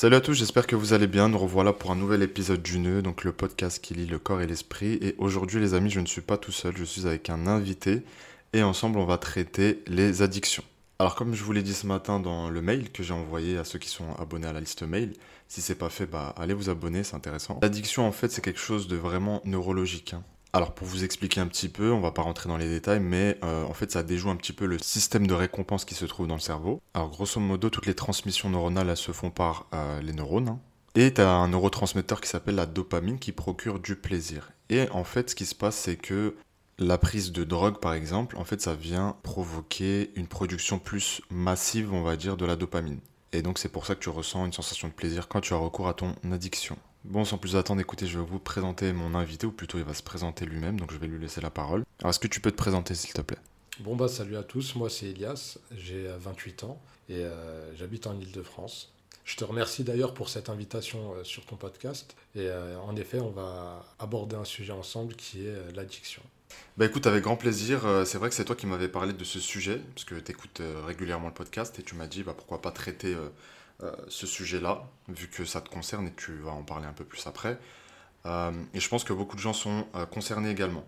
Salut à tous, j'espère que vous allez bien. Nous revoilà pour un nouvel épisode du Nœud, donc le podcast qui lie le corps et l'esprit. Et aujourd'hui, les amis, je ne suis pas tout seul, je suis avec un invité et ensemble, on va traiter les addictions. Alors, comme je vous l'ai dit ce matin dans le mail que j'ai envoyé à ceux qui sont abonnés à la liste mail, si c'est pas fait, bah allez vous abonner, c'est intéressant. L'addiction, en fait, c'est quelque chose de vraiment neurologique. hein. Alors pour vous expliquer un petit peu, on va pas rentrer dans les détails, mais euh, en fait ça déjoue un petit peu le système de récompense qui se trouve dans le cerveau. Alors grosso modo, toutes les transmissions neuronales elles se font par euh, les neurones. hein. Et tu as un neurotransmetteur qui s'appelle la dopamine qui procure du plaisir. Et en fait ce qui se passe c'est que la prise de drogue par exemple, en fait ça vient provoquer une production plus massive on va dire de la dopamine. Et donc c'est pour ça que tu ressens une sensation de plaisir quand tu as recours à ton addiction. Bon, sans plus attendre, écoutez, je vais vous présenter mon invité, ou plutôt il va se présenter lui-même, donc je vais lui laisser la parole. Alors, est-ce que tu peux te présenter, s'il te plaît? Bon bah salut à tous, moi c'est Elias, j'ai euh, 28 ans et euh, j'habite en Ile-de-France. Je te remercie d'ailleurs pour cette invitation euh, sur ton podcast et euh, en effet on va aborder un sujet ensemble qui est euh, l'addiction. Bah écoute, avec grand plaisir, euh, c'est vrai que c'est toi qui m'avais parlé de ce sujet, parce que tu écoutes régulièrement le podcast, et tu m'as dit, bah pourquoi pas traiter euh, ce sujet-là, vu que ça te concerne, et tu vas en parler un peu plus après. Euh, et je pense que beaucoup de gens sont euh, concernés également.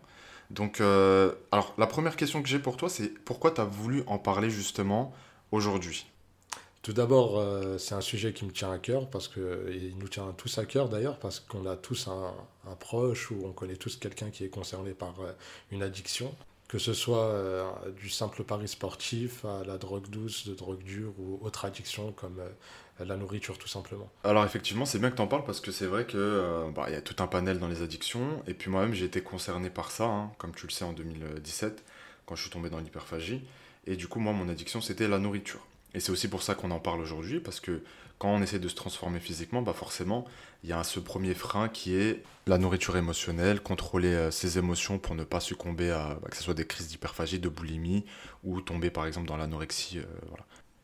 Donc, alors, la première question que j'ai pour toi, c'est pourquoi tu as voulu en parler justement aujourd'hui? Tout d'abord c'est un sujet qui me tient à cœur parce que il nous tient tous à cœur d'ailleurs parce qu'on a tous un, proche ou on connaît tous quelqu'un qui est concerné par une addiction. Que ce soit euh, du simple pari sportif à la drogue douce, de drogue dure ou autre addiction comme euh, la nourriture tout simplement. Alors effectivement, c'est bien que tu en parles parce que c'est vrai que euh, bah, y a tout un panel dans les addictions et puis moi-même j'ai été concerné par ça, hein, comme tu le sais en 2017 quand je suis tombé dans l'hyperphagie et du coup moi mon addiction c'était la nourriture. Et c'est aussi pour ça qu'on en parle aujourd'hui parce que quand on essaie de se transformer physiquement, bah forcément il y a ce premier frein qui est la nourriture émotionnelle, contrôler euh, ses émotions pour ne pas succomber à bah, que ce soit des crises d'hyperphagie, de boulimie ou tomber par exemple dans l'anorexie. euh.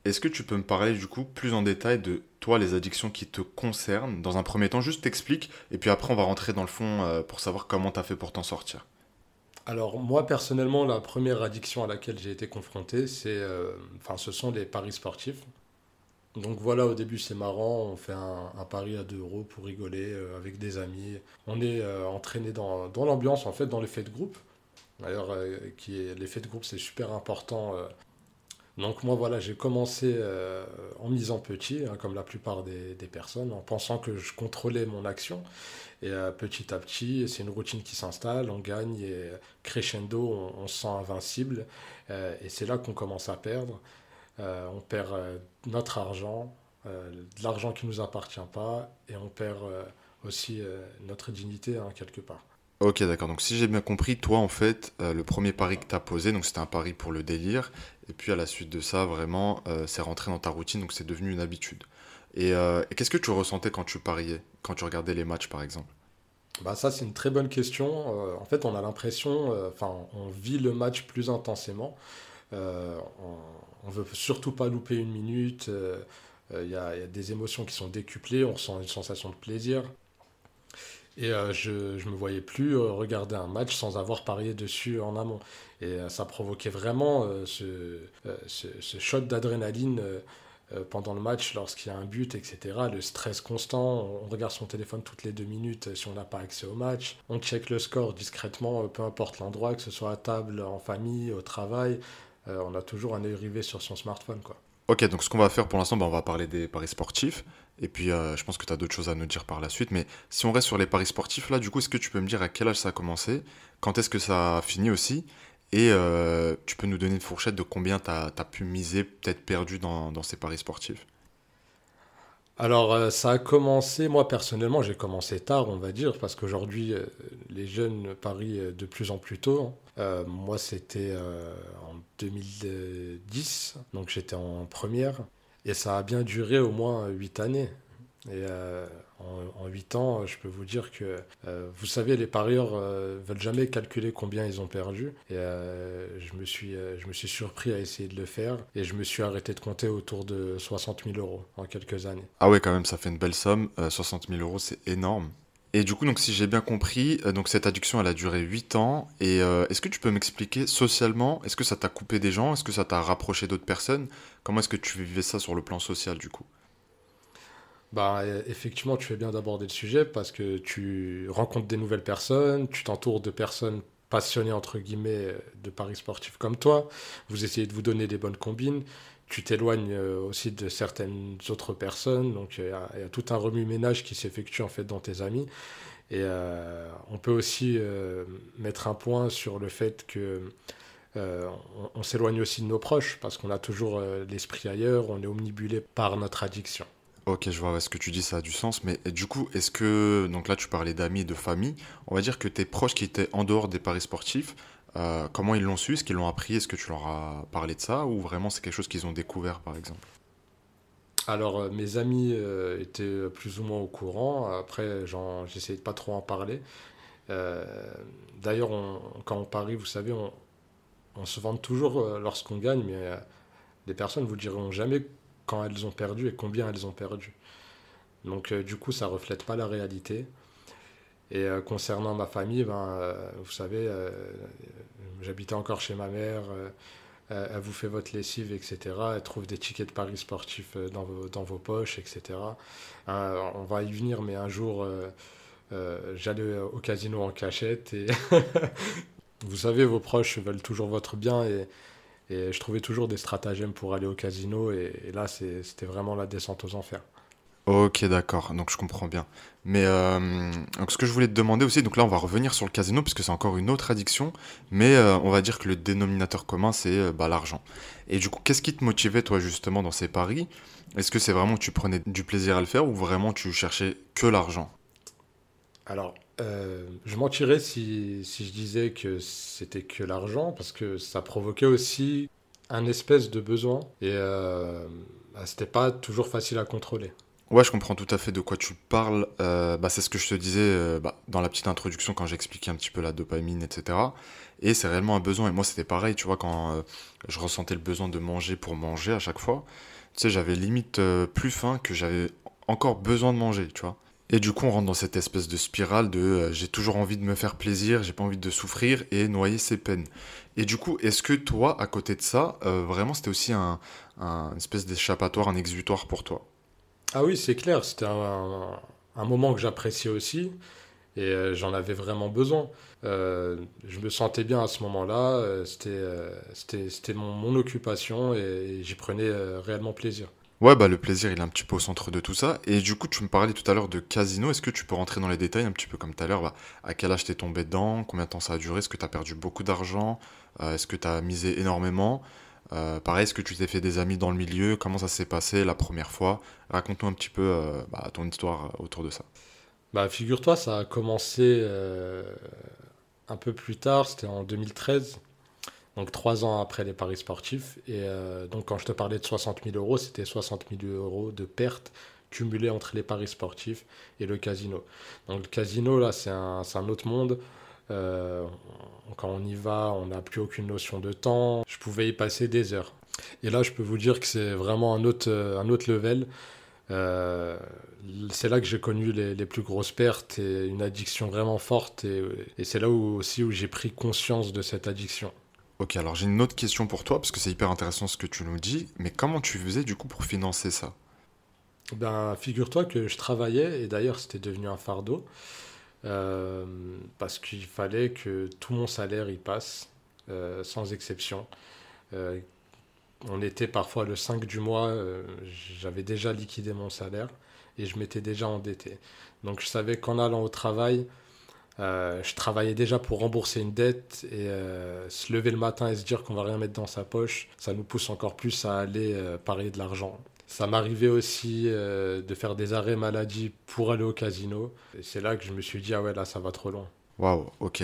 Est-ce que tu peux me parler du coup plus en détail de toi, les addictions qui te concernent? Dans un premier temps, juste t'explique, et puis après on va rentrer dans le fond euh, pour savoir comment t'as fait pour t'en sortir. Alors moi personnellement, la première addiction à laquelle j'ai été confronté, c'est, ce sont les paris sportifs. Donc voilà, au début c'est marrant, on fait un, pari à 2 euros pour rigoler euh, avec des amis. On est euh, entraîné dans, dans l'ambiance, en fait, dans l'effet de groupe. D'ailleurs, euh, l'effet de groupe, c'est super important. Donc moi voilà, j'ai commencé en misant petit, hein, comme la plupart des, personnes, en pensant que je contrôlais mon action. Et petit à petit, c'est une routine qui s'installe, on gagne et crescendo, on, on se sent invincible. Et c'est là qu'on commence à perdre. Euh, on perd euh, notre argent, euh, de l'argent qui ne nous appartient pas, et on perd aussi notre dignité hein, quelque part. Ok, d'accord. Donc si j'ai bien compris, toi en fait, le premier pari que t'as posé, donc c'était un pari pour le délire, et puis à la suite de ça, vraiment, c'est rentré dans ta routine, donc c'est devenu une habitude. Et, et qu'est-ce que tu ressentais quand tu pariais, quand tu regardais les matchs par exemple? Bah ça c'est une très bonne question. Euh, en fait on a l'impression, euh, enfin on vit le match plus intensément. Euh, on, on veut surtout pas louper une minute. euh, euh, Il y, a, des émotions qui sont décuplées, on ressent une sensation de plaisir. Et euh, je je me voyais plus regarder un match sans avoir parié dessus en amont. Et ça provoquait vraiment ce, ce, ce shot d'adrénaline pendant le match lorsqu'il y a un but, etc. Le stress constant, on regarde son téléphone toutes les deux minutes si on n'a pas accès au match. On check le score discrètement, peu importe l'endroit, que ce soit à table, en famille, au travail. Euh, on a toujours un œil rivé sur son smartphone, quoi. Ok, donc ce qu'on va faire pour l'instant, bah, on va parler des paris sportifs, et puis euh, je pense que tu as d'autres choses à nous dire par la suite, mais si on reste sur les paris sportifs, là, du coup, est-ce que tu peux me dire à quel âge ça a commencé, quand est-ce que ça a fini aussi, et euh, tu peux nous donner une fourchette de combien tu as, pu miser, peut-être perdu dans, dans ces paris sportifs? Alors, euh, ça a commencé, moi personnellement, j'ai commencé tard, on va dire, parce qu'aujourd'hui, euh, les jeunes parient euh, de plus en plus tôt. hein. Moi, c'était en 2010, donc j'étais en première, et ça a bien duré au moins 8 années. En, en 8 ans, je peux vous dire que, euh, vous savez, les parieurs euh, veulent jamais calculer combien ils ont perdu. Et euh, je me suis, euh, je me suis surpris à essayer de le faire, et je me suis arrêté de compter autour de 60 000 euros en quelques années. Ah ouais, quand même, ça fait une belle somme, euh, 60 000 euros, c'est énorme. Et du coup, donc, si j'ai bien compris, euh, donc cette addiction, elle a duré 8 ans. Et euh, est-ce que tu peux m'expliquer socialement, est-ce que ça t'a coupé des gens? Est-ce que ça t'a rapproché d'autres personnes? Comment est-ce que tu vivais ça sur le plan social, du coup? Bah, effectivement, tu fais bien d'aborder le sujet parce que tu rencontres des nouvelles personnes, tu t'entoures de personnes passionnées, entre guillemets, de paris sportifs comme toi. Vous essayez de vous donner des bonnes combines. Tu t'éloignes euh, aussi de certaines autres personnes. Donc, il y, a tout un remue-ménage qui s'effectue en fait dans tes amis. Et euh, on peut aussi euh, mettre un point sur le fait que on, s'éloigne aussi de nos proches parce qu'on a toujours l'esprit ailleurs, on est omnibulé par notre addiction. Ok, je vois ce que tu dis, ça a du sens. Mais du coup, est-ce que, donc là tu parlais d'amis et de famille, on va dire que tes proches qui étaient en dehors des paris sportifs, euh, comment ils l'ont su Est-ce qu'ils l'ont appris Est-ce que tu leur as parlé de ça Ou vraiment c'est quelque chose qu'ils ont découvert par exemple? Alors, euh, mes amis euh, étaient plus ou moins au courant. Après, j'essayais de pas trop en parler. D'ailleurs, quand on parie, vous savez, on, se vante toujours lorsqu'on gagne, mais les personnes vous diront jamais quand elles ont perdu et combien elles ont perdu. Donc euh, du coup, ça reflète pas la réalité. Et euh, concernant ma famille, ben, euh, vous savez, j'habitais encore chez ma mère, elle vous fait votre lessive, etc. Elle trouve des tickets de paris sportifs dans vos, poches, etc. on va y venir, mais un jour, j'allais au casino en cachette et vous savez, vos proches veulent toujours votre bien et et je trouvais toujours des stratagèmes pour aller au casino. Et, là, c'était vraiment la descente aux enfers. Ok, d'accord. Donc je comprends bien. Mais euh, donc, ce que je voulais te demander aussi, donc là, on va revenir sur le casino, puisque c'est encore une autre addiction. Mais euh, on va dire que le dénominateur commun, c'est euh, bah, l'argent. Et du coup, qu'est-ce qui te motivait, toi, justement, dans ces paris? Est-ce que c'est vraiment que tu prenais du plaisir à le faire ou vraiment tu cherchais que l'argent? Alors, euh, je mentirais si, je disais que c'était que l'argent, parce que ça provoquait aussi un espèce de besoin, et euh, bah, c'était pas toujours facile à contrôler. Ouais, je comprends tout à fait de quoi tu parles. Euh, bah, c'est ce que je te disais euh, bah, dans la petite introduction quand j'expliquais un petit peu la dopamine, etc. Et c'est réellement un besoin. Et moi, c'était pareil, tu vois, quand je ressentais le besoin de manger pour manger à chaque fois, tu sais, j'avais limite plus faim que j'avais encore besoin de manger, tu vois. Et du coup, on rentre dans cette espèce de spirale de euh, j'ai toujours envie de me faire plaisir, j'ai pas envie de souffrir et noyer ses peines. Et du coup, est-ce que toi, à côté de ça, euh, vraiment c'était aussi un, espèce d'échappatoire, un exutoire pour toi? Ah oui, c'est clair, c'était un, moment que j'appréciais aussi et euh, j'en avais vraiment besoin. je me sentais bien à ce moment-là, c'était mon, mon, occupation et j'y prenais réellement plaisir. Ouais, bah le plaisir, il est un petit peu au centre de tout ça. Et du coup, tu me parlais tout à l'heure de casino. Est-ce que tu peux rentrer dans les détails un petit peu comme tout à l'heure bah, À quel âge t'es tombé dedans Combien de temps ça a duré Est-ce que t'as perdu beaucoup d'argent euh, Est-ce que t'as misé énormément euh, Pareil, est-ce que tu t'es fait des amis dans le milieu Comment ça s'est passé la première fois? Raconte-nous un petit peu euh, bah, ton histoire autour de ça. Bah, figure-toi, ça a commencé un peu plus tard, c'était en 2013 donc trois ans après les paris sportifs. Et euh, donc quand je te parlais de 60 000 euros, c'était 60 000 euros de pertes cumulées entre les paris sportifs et le casino. Donc le casino, là, c'est un, un, autre monde. Euh, quand on y va, on n'a plus aucune notion de temps. Je pouvais y passer des heures. Et là, je peux vous dire que c'est vraiment un autre, un autre level. Euh, c'est là que j'ai connu les, les, plus grosses pertes et une addiction vraiment forte. Et, et c'est là où, aussi où j'ai pris conscience de cette addiction. Ok, alors j'ai une autre question pour toi, parce que c'est hyper intéressant ce que tu nous dis, mais comment tu faisais du coup pour financer ça? Ben, figure-toi que je travaillais, et d'ailleurs c'était devenu un fardeau, euh, parce qu'il fallait que tout mon salaire y passe, euh, sans exception. Euh, on était parfois le 5 du mois, j'avais déjà liquidé mon salaire, et je m'étais déjà endetté. Donc je savais qu'en allant au travail, euh, je travaillais déjà pour rembourser une dette et euh, se lever le matin et se dire qu'on va rien mettre dans sa poche, ça nous pousse encore plus à aller euh, parier de l'argent. Ça m'arrivait aussi de faire des arrêts maladie pour aller au casino. C'est là que je me suis dit, ah ouais, là, ça va trop loin. Waouh, ok.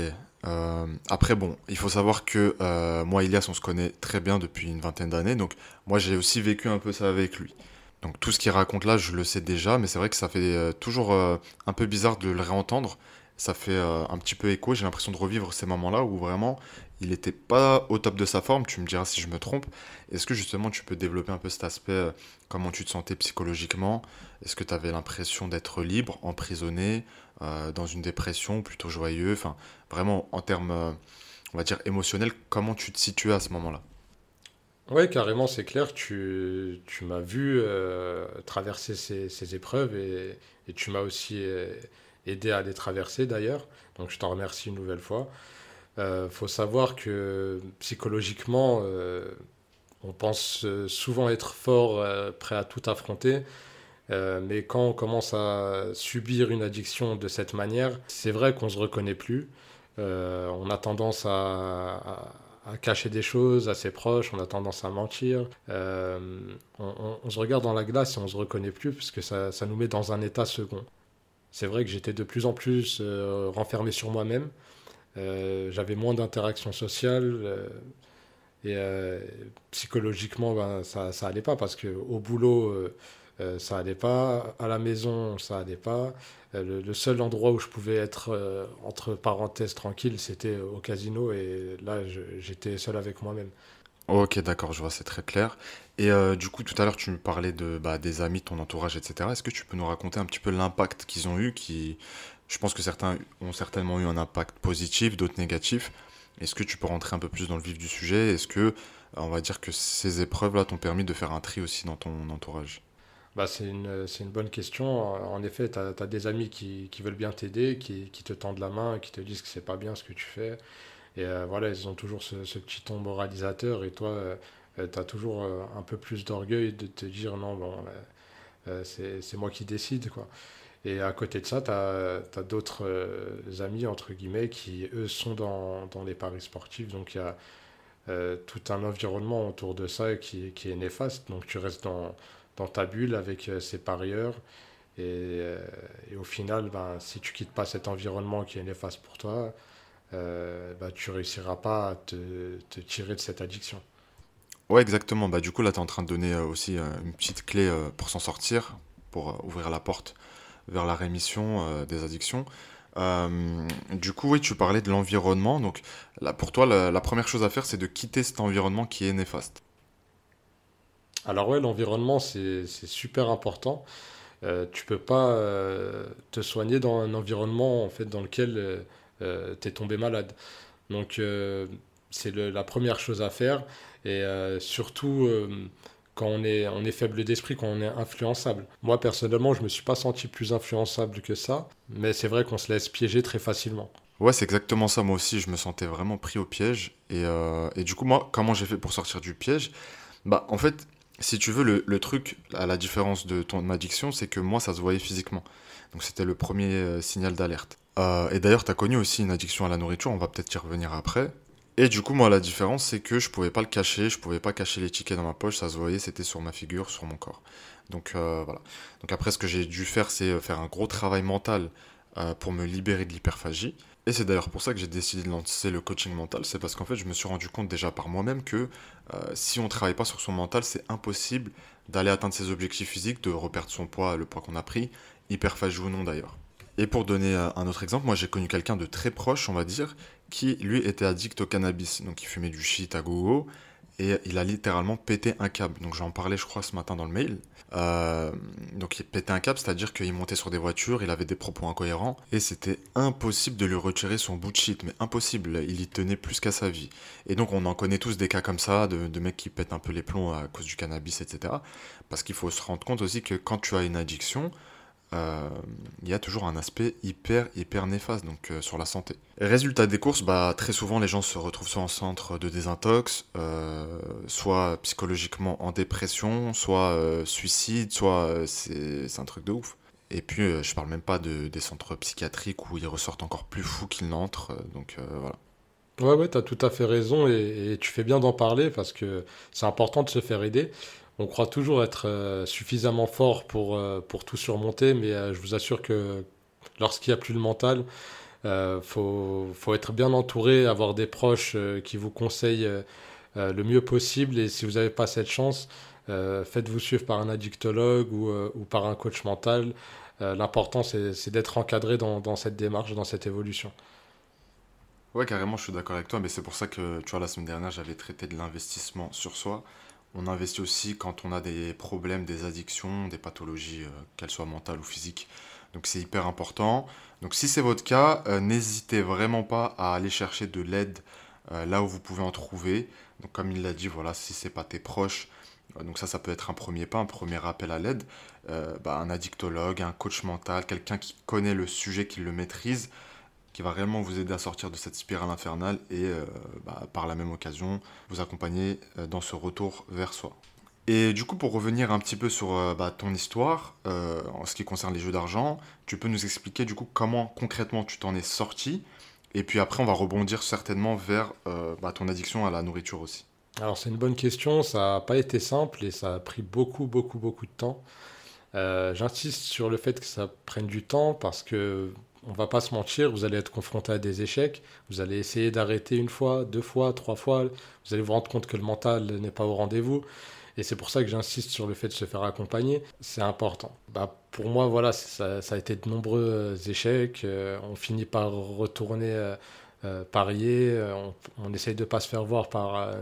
après, bon, il faut savoir que moi, Elias, on se connaît très bien depuis une vingtaine d'années. Donc, moi, j'ai aussi vécu un peu ça avec lui. Donc, tout ce qu'il raconte là, je le sais déjà. Mais c'est vrai que ça fait toujours un peu bizarre de le réentendre ça fait euh, un petit peu écho. J'ai l'impression de revivre ces moments-là où vraiment il n'était pas au top de sa forme. Tu me diras si je me trompe. Est-ce que justement tu peux développer un peu cet aspect, euh, comment tu te sentais psychologiquement? Est-ce que tu avais l'impression d'être libre, emprisonné, euh, dans une dépression, plutôt joyeux? Enfin, vraiment en termes, on va dire, émotionnels, comment tu te situais à ce moment-là? Oui, carrément, c'est clair. Tu, tu m'as vu traverser ces, ces épreuves et, et tu m'as aussi aidé à les traverser d'ailleurs. Donc je t'en remercie une nouvelle fois. Il faut savoir que psychologiquement, euh, on pense euh, souvent être fort, euh, prêt à tout affronter. Euh, mais quand on commence à subir une addiction de cette manière, c'est vrai qu'on ne se reconnaît plus. Euh, on a tendance à, cacher des choses à ses proches, on a tendance à mentir. Euh, on, on- on se regarde dans la glace et on ne se reconnaît plus parce que ça, ça nous met dans un état second. C'est vrai que j'étais de plus en plus euh, renfermé sur moi-même. Euh, j'avais moins d'interactions sociales. euh, et euh, psychologiquement, ben, ça, ça pas parce que au boulot, ça allait pas. À la maison, ça allait pas. Le, le seul endroit où je pouvais être, entre parenthèses, tranquille, c'était au casino. Et là, j'étais seul avec moi-même. Ok, d'accord, je vois, c'est très clair. Et euh, du coup, tout à l'heure, tu me parlais de, bah, des amis, ton entourage, etc. Est-ce que tu peux nous raconter un petit peu l'impact qu'ils ont eu, qui, je pense que certains ont certainement eu un impact positif, d'autres négatif. Est-ce que tu peux rentrer un peu plus dans le vif du sujet? Est-ce que, euh, on va dire que ces épreuves-là t'ont permis de faire un tri aussi dans ton entourage? Bah, c'est une, une bonne question. En effet, tu as, des amis qui, qui veulent bien t'aider, qui, qui te tendent la main, qui te disent que c'est pas bien ce que tu fais. Et euh, voilà, ils ont toujours ce, ce petit ton moralisateur. Et toi, tu as toujours euh, un peu plus d'orgueil de te dire non, bon, euh, euh, c'est, moi qui décide, quoi. Et à côté de ça, tu as, d'autres euh, amis, entre guillemets, qui, eux, sont dans, dans les paris sportifs. Donc, il y a euh, tout un environnement autour de ça qui, qui est néfaste. Donc, tu restes dans, dans ta bulle avec euh, ces parieurs. Et, euh, au final, ben, si tu quittes pas cet environnement qui est néfaste pour toi, euh, ben, tu réussiras pas à te tirer de cette addiction. Ouais, exactement. Bah, du coup, là, tu es en train de donner euh, aussi euh, une petite clé euh, pour s'en sortir, pour ouvrir la porte vers la rémission des addictions. Du coup, oui, tu parlais de l'environnement. Donc, là, pour toi, la, première chose à faire, c'est de quitter cet environnement qui est néfaste. Alors ouais, l'environnement, c'est, super important. Tu peux pas te soigner dans un environnement en fait, dans lequel tu es tombé malade. Donc c'est la première chose à faire. Et euh, surtout euh, quand on est, on est faible d'esprit, quand on est influençable. Moi personnellement, je me suis pas senti plus influençable que ça, mais c'est vrai qu'on se laisse piéger très facilement. Ouais, c'est exactement ça. Moi aussi, je me sentais vraiment pris au piège. Et, euh, et du coup, moi, comment j'ai fait pour sortir du piège? Bah, en fait, si tu veux, le, le truc, à la différence de ton addiction, c'est que moi, ça se voyait physiquement. Donc, c'était le premier signal d'alerte. Et d'ailleurs, tu as connu aussi une addiction à la nourriture, on va peut-être y revenir après. Et du coup, moi, la différence, c'est que je pouvais pas le cacher, je pouvais pas cacher les tickets dans ma poche, ça se voyait, c'était sur ma figure, sur mon corps. Donc, euh, voilà. Donc, après, ce que j'ai dû faire, c'est euh, faire un gros travail mental euh, pour me libérer de l'hyperphagie. Et c'est d'ailleurs pour ça que j'ai décidé de lancer le coaching mental, c'est parce qu'en fait, je me suis rendu compte déjà par moi-même que si on ne travaille pas sur son mental, c'est impossible d'aller atteindre ses objectifs physiques, de reperdre son poids, le poids qu'on a pris, hyperphagie ou non d'ailleurs. Et pour donner un autre exemple, moi j'ai connu quelqu'un de très proche, on va dire, qui lui était addict au cannabis. Donc il fumait du shit à gogo et il a littéralement pété un câble. Donc j'en parlais, je crois, ce matin dans le mail. Euh, donc il pétait un câble, c'est-à-dire qu'il montait sur des voitures, il avait des propos incohérents et c'était impossible de lui retirer son bout de shit, mais impossible. Il y tenait plus qu'à sa vie. Et donc on en connaît tous des cas comme ça, de, de mecs qui pètent un peu les plombs à cause du cannabis, etc. Parce qu'il faut se rendre compte aussi que quand tu as une addiction, euh, il y a toujours un aspect hyper hyper néfaste donc euh, sur la santé. Résultat des courses, bah très souvent les gens se retrouvent soit en centre de désintox, euh, soit psychologiquement en dépression, soit suicide, soit c'est un truc de ouf. Et puis je parle même pas de, des centres psychiatriques où ils ressortent encore plus fous qu'ils n'entrent, donc voilà. Ouais, ouais, tu as tout à fait raison et tu fais bien d'en parler parce que c'est important de se faire aider. On croit toujours être euh, suffisamment fort pour, euh, pour tout surmonter, mais euh, je vous assure que lorsqu'il n'y a plus le mental, euh, faut, être bien entouré, avoir des proches qui vous conseillent le mieux possible. Et si vous n'avez pas cette chance, faites-vous suivre par un addictologue ou, par un coach mental. L'important, c'est, c'est d'être encadré dans, dans cette démarche, dans cette évolution. Ouais, carrément, je suis d'accord avec toi, mais c'est pour ça que, tu vois, la semaine dernière, j'avais traité de l'investissement sur soi. On investit aussi quand on a des problèmes, des addictions, des pathologies, euh, qu'elles soient mentales ou physiques. Donc c'est hyper important. Donc si c'est votre cas, euh, n'hésitez vraiment pas à aller chercher de l'aide là où vous pouvez en trouver. Donc comme il l'a dit, voilà, si c'est pas tes proches, donc ça, ça peut être un premier pas, un premier appel à l'aide. Bah, un addictologue, un coach mental, quelqu'un qui connaît le sujet, qui le maîtrise, qui va réellement vous aider à sortir de cette spirale infernale et bah, par la même occasion vous accompagner dans ce retour vers soi. Et du coup, pour revenir un petit peu sur euh, bah, ton histoire, euh, en ce qui concerne les jeux d'argent, tu peux nous expliquer du coup comment concrètement tu t'en es sorti, et puis après on va rebondir certainement vers euh, bah, ton addiction à la nourriture aussi. Alors c'est une bonne question, ça n'a pas été simple et ça a pris beaucoup, beaucoup, beaucoup de temps. J'insiste sur le fait que ça prenne du temps parce que on va pas se mentir, vous allez être confronté à des échecs, vous allez essayer d'arrêter une fois, deux fois, trois fois, vous allez vous rendre compte que le mental n'est pas au rendez-vous. Et c'est pour ça que j'insiste sur le fait de se faire accompagner. C'est important. Bah, pour moi, voilà, ça, a été de nombreux échecs. Euh, on finit par retourner euh, euh, parier. On, essaye de ne pas se faire voir par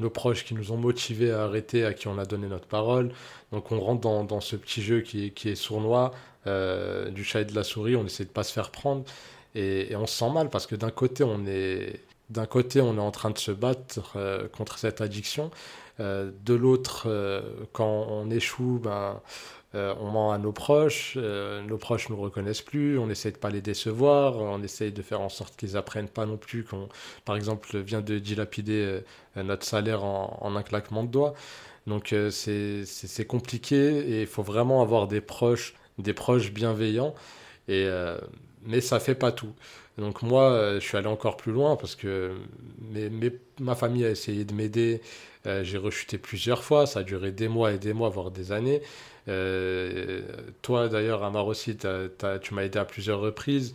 nos proches qui nous ont motivés à arrêter, à qui on a donné notre parole. Donc on rentre dans, ce petit jeu qui est sournois, du chat et de la souris. On essaie de ne pas se faire prendre. Et, on se sent mal parce que d'un côté, on est d'un côté, on est en train de se battre contre cette addiction, euh, de l'autre, euh, quand on échoue, ben, euh, on ment à nos proches, nos proches ne nous reconnaissent plus, on essaie de pas les décevoir, on essaie de faire en sorte qu'ils apprennent pas non plus qu'on, par exemple, vient de dilapider notre salaire en, un claquement de doigts. Donc c'est compliqué et il faut vraiment avoir des proches, des proches bienveillants. Et, mais ça fait pas tout. Donc moi, je suis allé encore plus loin parce que ma famille a essayé de m'aider euh, j'ai rechuté plusieurs fois, ça a duré des mois et des mois, voire des années. Euh, toi, d'ailleurs, Amar aussi, tu m'as aidé à plusieurs reprises.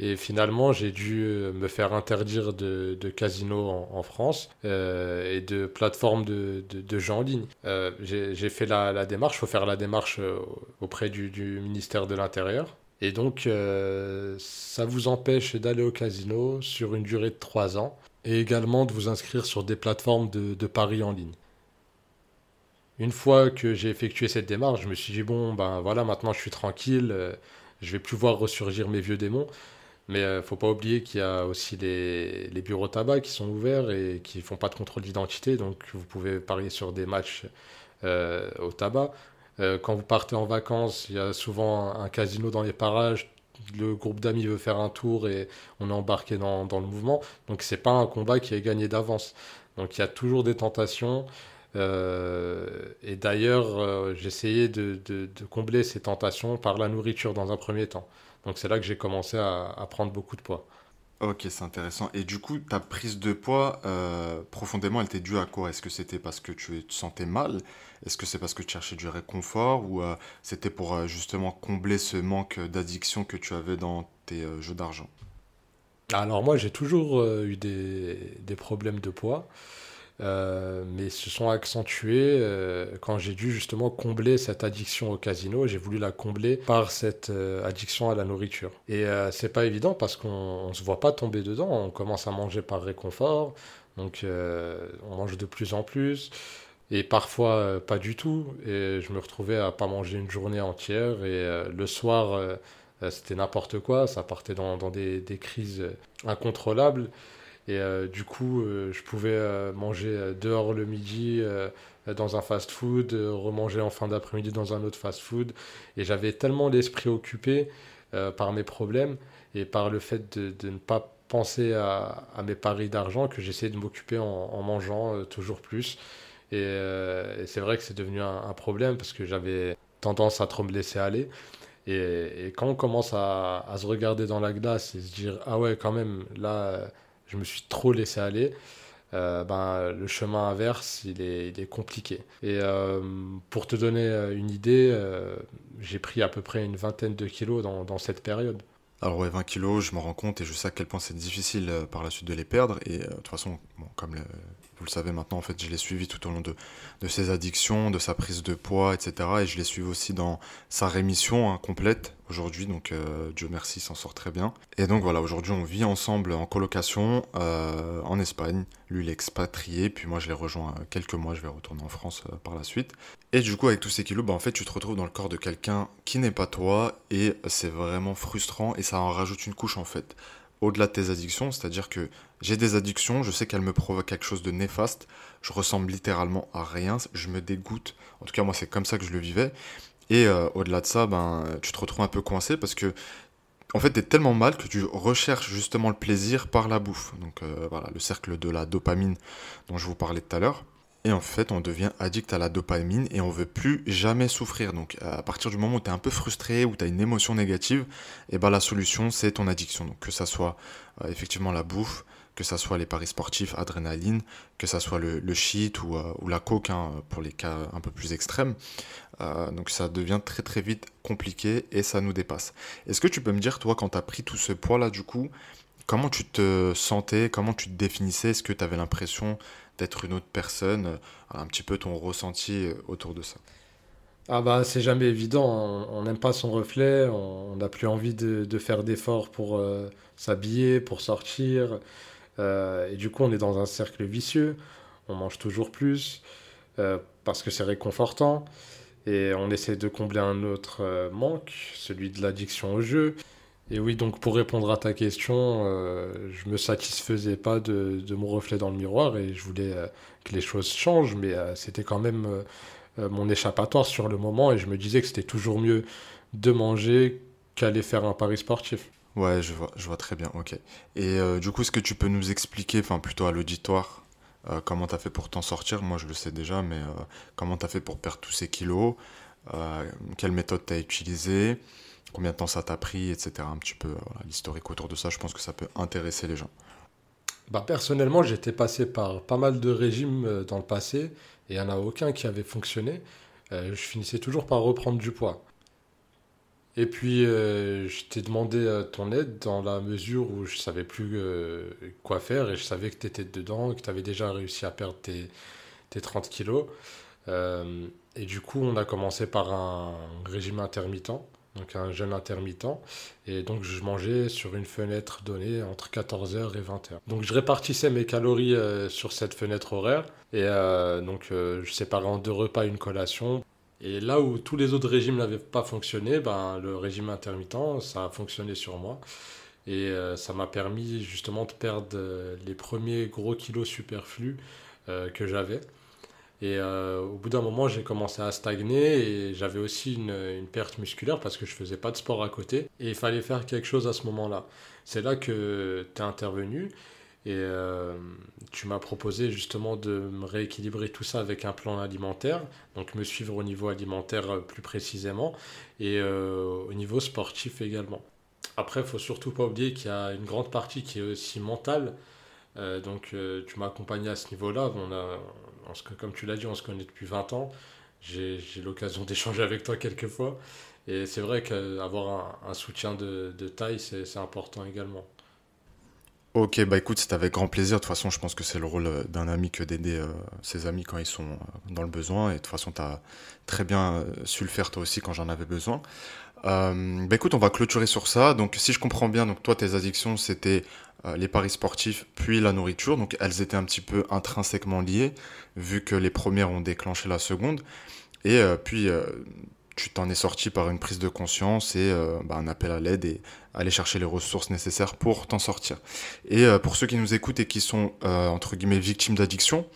Et finalement, j'ai dû me faire interdire de, de casinos en, France euh, et de plateformes de, de, jeux en ligne. j'ai fait la, démarche, il faut faire la démarche auprès du, ministère de l'Intérieur. Et donc, ça vous empêche d'aller au casino sur une durée de trois ans et également de vous inscrire sur des plateformes de, paris en ligne. Une fois que j'ai effectué cette démarche, je me suis dit, bon, ben voilà, maintenant je suis tranquille, euh, je vais plus voir ressurgir mes vieux démons. Mais ne euh, faut pas oublier qu'il y a aussi les, bureaux tabac qui sont ouverts et qui font pas de contrôle d'identité, donc vous pouvez parier sur des matchs euh, au tabac. quand vous partez en vacances, il y a souvent un casino dans les parages, le groupe d'amis veut faire un tour et on est embarqué dans, le mouvement. Donc c'est pas un combat qui est gagné d'avance. Donc il y a toujours des tentations. Euh, et d'ailleurs, euh, j'essayais de, combler ces tentations par la nourriture dans un premier temps. Donc c'est là que j'ai commencé à prendre beaucoup de poids. Ok, c'est intéressant. Et du coup, ta prise de poids, euh, profondément, elle t'est due à quoi? Est-ce que c'était parce que tu te sentais mal? Est-ce que c'est parce que tu cherchais du réconfort? Ou euh, c'était pour euh, justement combler ce manque d'addiction que tu avais dans tes jeux d'argent? Alors moi, j'ai toujours eu des, problèmes de poids. Euh, mais se sont accentués euh, quand j'ai dû justement combler cette addiction au casino. J'ai voulu la combler par cette euh, addiction à la nourriture. Et c'est pas évident parce qu'on se voit pas tomber dedans. On commence à manger par réconfort, donc on mange de plus en plus. Et parfois pas du tout. Et je me retrouvais à pas manger une journée entière. Et le soir, c'était n'importe quoi. Ça partait dans, des crises incontrôlables. Et euh, du coup, euh, je pouvais euh, manger dehors le midi dans un fast-food, remanger en fin d'après-midi dans un autre fast-food. Et j'avais tellement l'esprit occupé par mes problèmes et par le fait de, ne pas penser à, mes paris d'argent que j'essayais de m'occuper en, mangeant toujours plus. Et, c'est vrai que c'est devenu un, problème parce que j'avais tendance à trop me laisser aller. Et, et quand on commence à, à, se regarder dans la glace et se dire Ah ouais, quand même, là je me suis trop laissé aller, euh, ben, le chemin inverse, il est, il est compliqué. Et euh, pour te donner euh, une idée, j'ai pris à peu près une vingtaine de kilos dans, dans cette période. Alors ouais, 20 kilos, je m'en rends compte et je sais à quel point c'est difficile par la suite de les perdre. Et de toute façon, bon, comme le, vous le savez maintenant, en fait, je l'ai suivi tout au long de, ses addictions, de sa prise de poids, etc. Et je l'ai suivi aussi dans sa rémission hein, complète aujourd'hui. Donc, euh, Dieu merci, s'en sort très bien. Et donc, voilà, aujourd'hui, on vit ensemble en colocation euh, en Espagne. Lui, il est expatrié, puis moi, je l'ai rejoint quelques mois. Je vais retourner en France euh, par la suite. Et du coup, avec tous ces kilos, bah, en fait, tu te retrouves dans le corps de quelqu'un qui n'est pas toi. Et c'est vraiment frustrant et ça en rajoute une couche, en fait au-delà de tes addictions, c'est-à-dire que j'ai des addictions, je sais qu'elles me provoquent quelque chose de néfaste, je ressemble littéralement à rien, je me dégoûte. En tout cas, moi, c'est comme ça que je le vivais. Et euh, au-delà de ça, ben, tu te retrouves un peu coincé parce que, en fait, tu es tellement mal que tu recherches justement le plaisir par la bouffe. Donc euh, voilà, le cercle de la dopamine dont je vous parlais tout à l'heure. Et en fait, on devient addict à la dopamine et on veut plus jamais souffrir. Donc, à partir du moment où tu es un peu frustré, où tu as une émotion négative, et eh ben, la solution, c'est ton addiction. Donc, que ça soit euh, effectivement la bouffe, que ça soit les paris sportifs, adrénaline, que ça soit le, shit ou, euh, ou la coke hein, pour les cas un peu plus extrêmes. Euh, donc, ça devient très très vite compliqué et ça nous dépasse. Est-ce que tu peux me dire, toi, quand tu as pris tout ce poids-là, du coup, comment tu te sentais, comment tu te définissais? Est-ce que tu avais l'impression d'être une autre personne, euh, un petit peu ton ressenti autour de ça? Ah bah c'est jamais évident, on n'aime pas son reflet, on n'a plus envie de, faire d'efforts pour s'habiller, pour sortir, et du coup on est dans un cercle vicieux, on mange toujours plus, parce que c'est réconfortant, et on essaie de combler un autre manque, celui de l'addiction au jeu, et oui, donc pour répondre à ta question, euh, je me satisfaisais pas de, mon reflet dans le miroir et je voulais euh, que les choses changent, mais euh, c'était quand même euh, mon échappatoire sur le moment et je me disais que c'était toujours mieux de manger qu'aller faire un pari sportif. Ouais, je vois, je vois très bien, ok. Et du coup, est-ce que tu peux nous expliquer, enfin plutôt à l'auditoire, comment tu as fait pour t'en sortir? Moi, je le sais déjà, mais comment tu as fait pour perdre tous ces kilos? Quelle méthode tu as utilisée? Combien de temps ça t'a pris, etc. Un petit peu l'historique autour de ça, je pense que ça peut intéresser les gens. Bah, personnellement, j'étais passé par pas mal de régimes euh, dans le passé et il n'y en a aucun qui avait fonctionné. Euh, je finissais toujours par reprendre du poids. Et puis, euh, je t'ai demandé ton aide dans la mesure où je savais plus quoi faire et je savais que tu étais dedans, que tu avais déjà réussi à perdre tes, tes 30 kilos. et du coup, on a commencé par un régime intermittent donc un jeûne intermittent. Et donc je mangeais sur une fenêtre donnée entre 14h et 20h. Donc je répartissais mes calories euh, sur cette fenêtre horaire. Et euh, donc euh, je séparais en deux repas une collation. Et là où tous les autres régimes n'avaient pas fonctionné, ben, le régime intermittent, ça a fonctionné sur moi. Et ça m'a permis justement de perdre les premiers gros kilos superflus que j'avais. Et euh, au bout d'un moment, j'ai commencé à stagner et j'avais aussi une, perte musculaire parce que je faisais pas de sport à côté. Et il fallait faire quelque chose à ce moment-là. C'est là que tu es intervenu et euh, tu m'as proposé justement de rééquilibrer tout ça avec un plan alimentaire, donc me suivre au niveau alimentaire euh, plus précisément et au niveau sportif également. Après, il faut surtout pas oublier qu'il y a une grande partie qui est aussi mentale. donc tu m'as accompagné à ce niveau-là. On a, comme tu l'as dit, on se connaît depuis 20 ans. J'ai l'occasion d'échanger avec toi quelques fois. Et c'est vrai qu'avoir un, soutien de taille, c'est important également. Ok, bah écoute, c'est avec grand plaisir. De toute façon, je pense que c'est le rôle euh, d'un ami que d'aider euh, ses amis quand ils sont euh, dans le besoin. Et de toute façon, tu as très bien su le faire toi aussi quand j'en avais besoin. bah écoute, on va clôturer sur ça. Donc, si je comprends bien, donc toi, tes addictions, c'était les paris sportifs, puis la nourriture. Donc, elles étaient un petit peu intrinsèquement liées, vu que les premières ont déclenché la seconde. Et puis, tu t'en es sorti par une prise de conscience et euh, bah, un appel à l'aide et aller chercher les ressources nécessaires pour t'en sortir. Et euh, pour ceux qui nous écoutent et qui sont euh, entre guillemets victimes d'addiction,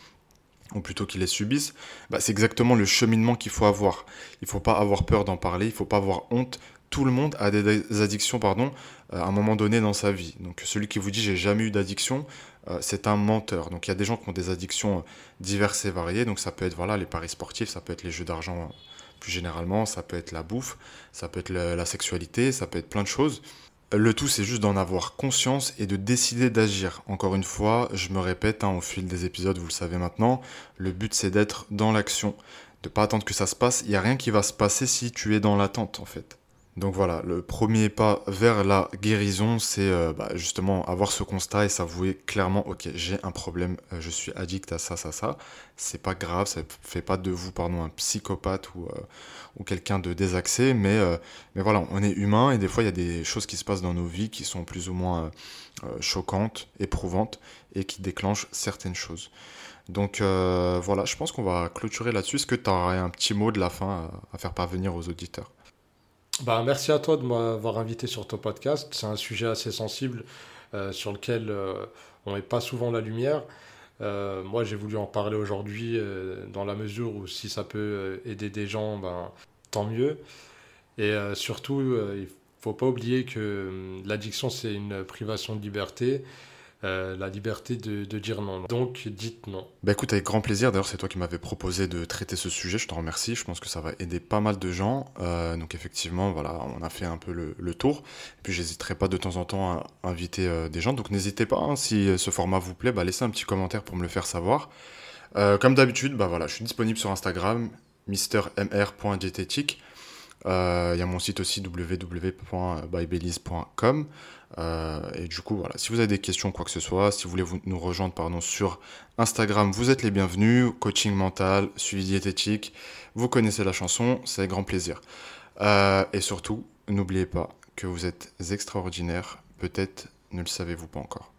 ou plutôt qui les subissent, bah, c'est exactement le cheminement qu'il faut avoir. Il ne faut pas avoir peur d'en parler, il ne faut pas avoir honte. Tout le monde a des addictions pardon, à un moment donné dans sa vie. Donc celui qui vous dit j'ai jamais eu d'addiction, c'est un menteur. Donc il y a des gens qui ont des addictions diverses et variées. Donc ça peut être voilà les paris sportifs, ça peut être les jeux d'argent plus généralement, ça peut être la bouffe, ça peut être la sexualité, ça peut être plein de choses. Le tout, c'est juste d'en avoir conscience et de décider d'agir. Encore une fois, je me répète, hein, au fil des épisodes, vous le savez maintenant, le but c'est d'être dans l'action, de pas attendre que ça se passe. Il n'y a rien qui va se passer si tu es dans l'attente, en fait. Donc voilà, le premier pas vers la guérison, c'est euh, bah, justement avoir ce constat et s'avouer clairement, ok, j'ai un problème, euh, je suis addict à ça, ça, ça. C'est pas grave, ça fait pas de vous, pardon, un psychopathe ou, euh, quelqu'un de désaxé, mais, mais voilà, on est humain et des fois il y a des choses qui se passent dans nos vies qui sont plus ou moins choquantes, éprouvantes et qui déclenchent certaines choses. Donc voilà, je pense qu'on va clôturer là-dessus. Est-ce que tu aurais un petit mot de la fin à faire parvenir aux auditeurs? Bah, merci à toi de m'avoir invité sur ton podcast. C'est un sujet assez sensible sur lequel on met pas souvent la lumière. moi, j'ai voulu en parler aujourd'hui dans la mesure où si ça peut aider des gens, ben, tant mieux. Et surtout, il faut pas oublier que hum, l'addiction, c'est une privation de liberté. Euh, la liberté de, dire non. Donc dites non. Bah écoute, avec grand plaisir. D'ailleurs, c'est toi qui m'avais proposé de traiter ce sujet. Je te remercie. Je pense que ça va aider pas mal de gens. Euh, donc effectivement, voilà, on a fait un peu le, tour. Et puis j'hésiterai pas de temps en temps à inviter euh, des gens. Donc n'hésitez pas, hein, si ce format vous plaît, bah, laissez un petit commentaire pour me le faire savoir. comme d'habitude, bah voilà, je suis disponible sur Instagram, mr.mr.diététique. Il y a mon site aussi www.bybelize.com. Euh, et du coup, voilà, si vous avez des questions, quoi que ce soit, si vous voulez nous rejoindre sur Instagram, vous êtes les bienvenus. Coaching mental, suivi diététique, vous connaissez la chanson, c'est grand plaisir. Euh, et surtout, n'oubliez pas que vous êtes extraordinaire, peut-être ne le savez-vous pas encore.